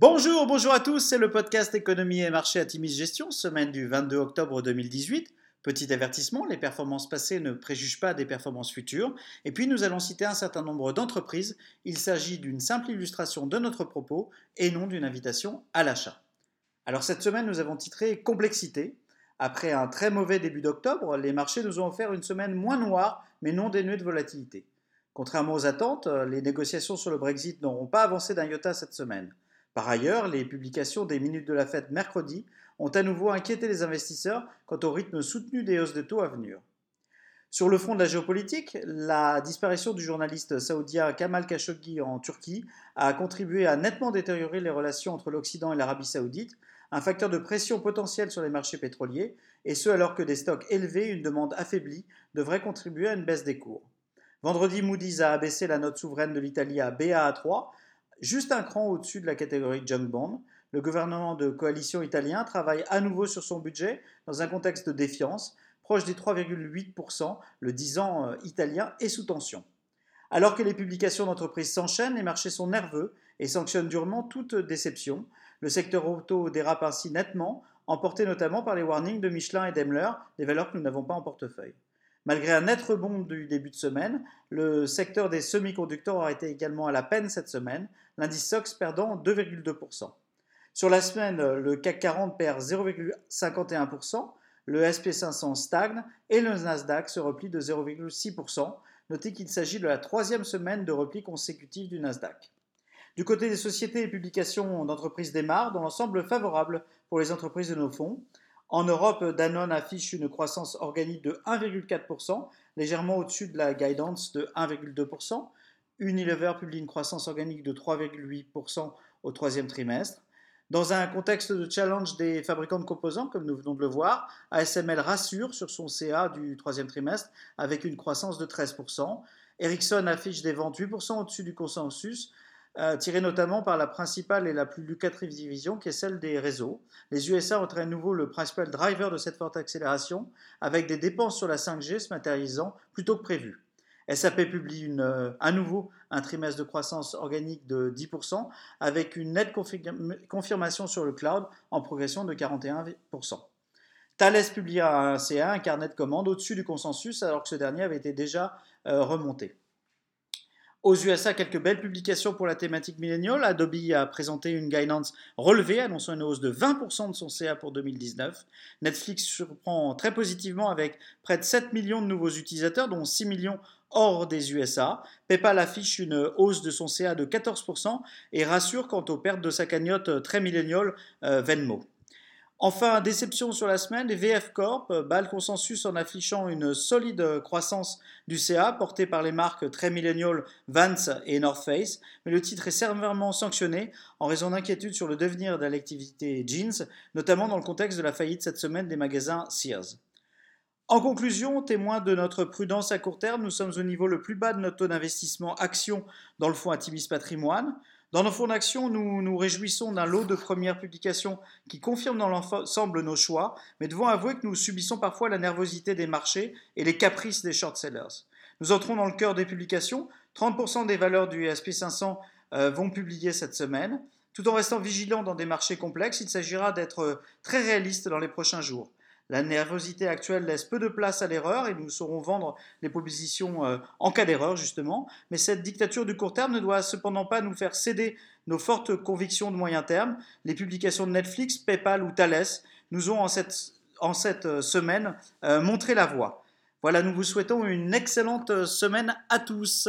Bonjour, bonjour à tous, c'est le podcast Économie et marché à Timis Gestion, semaine du 22 octobre 2018. Petit avertissement, les performances passées ne préjugent pas des performances futures. Et puis nous allons citer un certain nombre d'entreprises. Il s'agit d'une simple illustration de notre propos et non d'une invitation à l'achat. Alors cette semaine, nous avons titré Complexité. Après un très mauvais début d'octobre, les marchés nous ont offert une semaine moins noire, mais non dénuée de volatilité. Contrairement aux attentes, les négociations sur le Brexit n'auront pas avancé d'un iota cette semaine. Par ailleurs, les publications des minutes de la fête mercredi ont à nouveau inquiété les investisseurs quant au rythme soutenu des hausses de taux à venir. Sur le front de la géopolitique, la disparition du journaliste saoudien Kamal Khashoggi en Turquie a contribué à nettement détériorer les relations entre l'Occident et l'Arabie saoudite, un facteur de pression potentiel sur les marchés pétroliers, et ce alors que des stocks élevés et une demande affaiblie devraient contribuer à une baisse des cours. Vendredi, Moody's a abaissé la note souveraine de l'Italie à BA3, juste un cran au-dessus de la catégorie junk bond. Le gouvernement de coalition italien travaille à nouveau sur son budget dans un contexte de défiance, proche des 3,8%, le 10 ans euh, italien est sous tension. Alors que les publications d'entreprises s'enchaînent, les marchés sont nerveux et sanctionnent durement toute déception. Le secteur auto dérape ainsi nettement, emporté notamment par les warnings de Michelin et Daimler, des valeurs que nous n'avons pas en portefeuille. Malgré un net rebond du début de semaine, le secteur des semi-conducteurs aura été également à la peine cette semaine, l'indice SOX perdant 2,2%. Sur la semaine, le CAC 40 perd 0,51%, le SP500 stagne et le Nasdaq se replie de 0,6%. Notez qu'il s'agit de la troisième semaine de repli consécutif du Nasdaq. Du côté des sociétés et publications d'entreprises démarrent dans l'ensemble favorable pour les entreprises de nos fonds. En Europe, Danone affiche une croissance organique de 1,4%, légèrement au-dessus de la guidance de 1,2%. Unilever publie une croissance organique de 3,8% au troisième trimestre. Dans un contexte de challenge des fabricants de composants, comme nous venons de le voir, ASML rassure sur son CA du troisième trimestre avec une croissance de 13%. Ericsson affiche des ventes 8% au-dessus du consensus, euh, tiré notamment par la principale et la plus lucrative division qui est celle des réseaux. Les USA ont à nouveau le principal driver de cette forte accélération, avec des dépenses sur la 5G se matérialisant plutôt que prévu. SAP publie euh, à nouveau un trimestre de croissance organique de 10%, avec une nette confirmation sur le cloud en progression de 41%. Thales publie un CA, un carnet de commandes au-dessus du consensus, alors que ce dernier avait été déjà euh, remonté. Aux USA, quelques belles publications pour la thématique milléniale. Adobe a présenté une guidance relevée, annonçant une hausse de 20% de son CA pour 2019. Netflix surprend très positivement avec près de 7 millions de nouveaux utilisateurs, dont 6 millions hors des USA. PayPal affiche une hausse de son CA de 14% et rassure quant aux pertes de sa cagnotte très milléniale euh, Venmo. Enfin, déception sur la semaine, les VF Corp bat le consensus en affichant une solide croissance du CA portée par les marques très milléniales Vance et North Face, mais le titre est sévèrement sanctionné en raison d'inquiétudes sur le devenir de l'activité jeans, notamment dans le contexte de la faillite cette semaine des magasins Sears. En conclusion, témoin de notre prudence à court terme, nous sommes au niveau le plus bas de notre taux d'investissement action dans le fonds Atimis Patrimoine. Dans nos fonds d'action, nous nous réjouissons d'un lot de premières publications qui confirment dans l'ensemble nos choix, mais devons avouer que nous subissons parfois la nervosité des marchés et les caprices des short sellers. Nous entrons dans le cœur des publications. 30% des valeurs du SP500 euh, vont publier cette semaine. Tout en restant vigilants dans des marchés complexes, il s'agira d'être euh, très réaliste dans les prochains jours. La nervosité actuelle laisse peu de place à l'erreur et nous saurons vendre les propositions euh, en cas d'erreur, justement. Mais cette dictature du court terme ne doit cependant pas nous faire céder nos fortes convictions de moyen terme. Les publications de Netflix, PayPal ou Thales nous ont en cette, en cette euh, semaine euh, montré la voie. Voilà, nous vous souhaitons une excellente semaine à tous.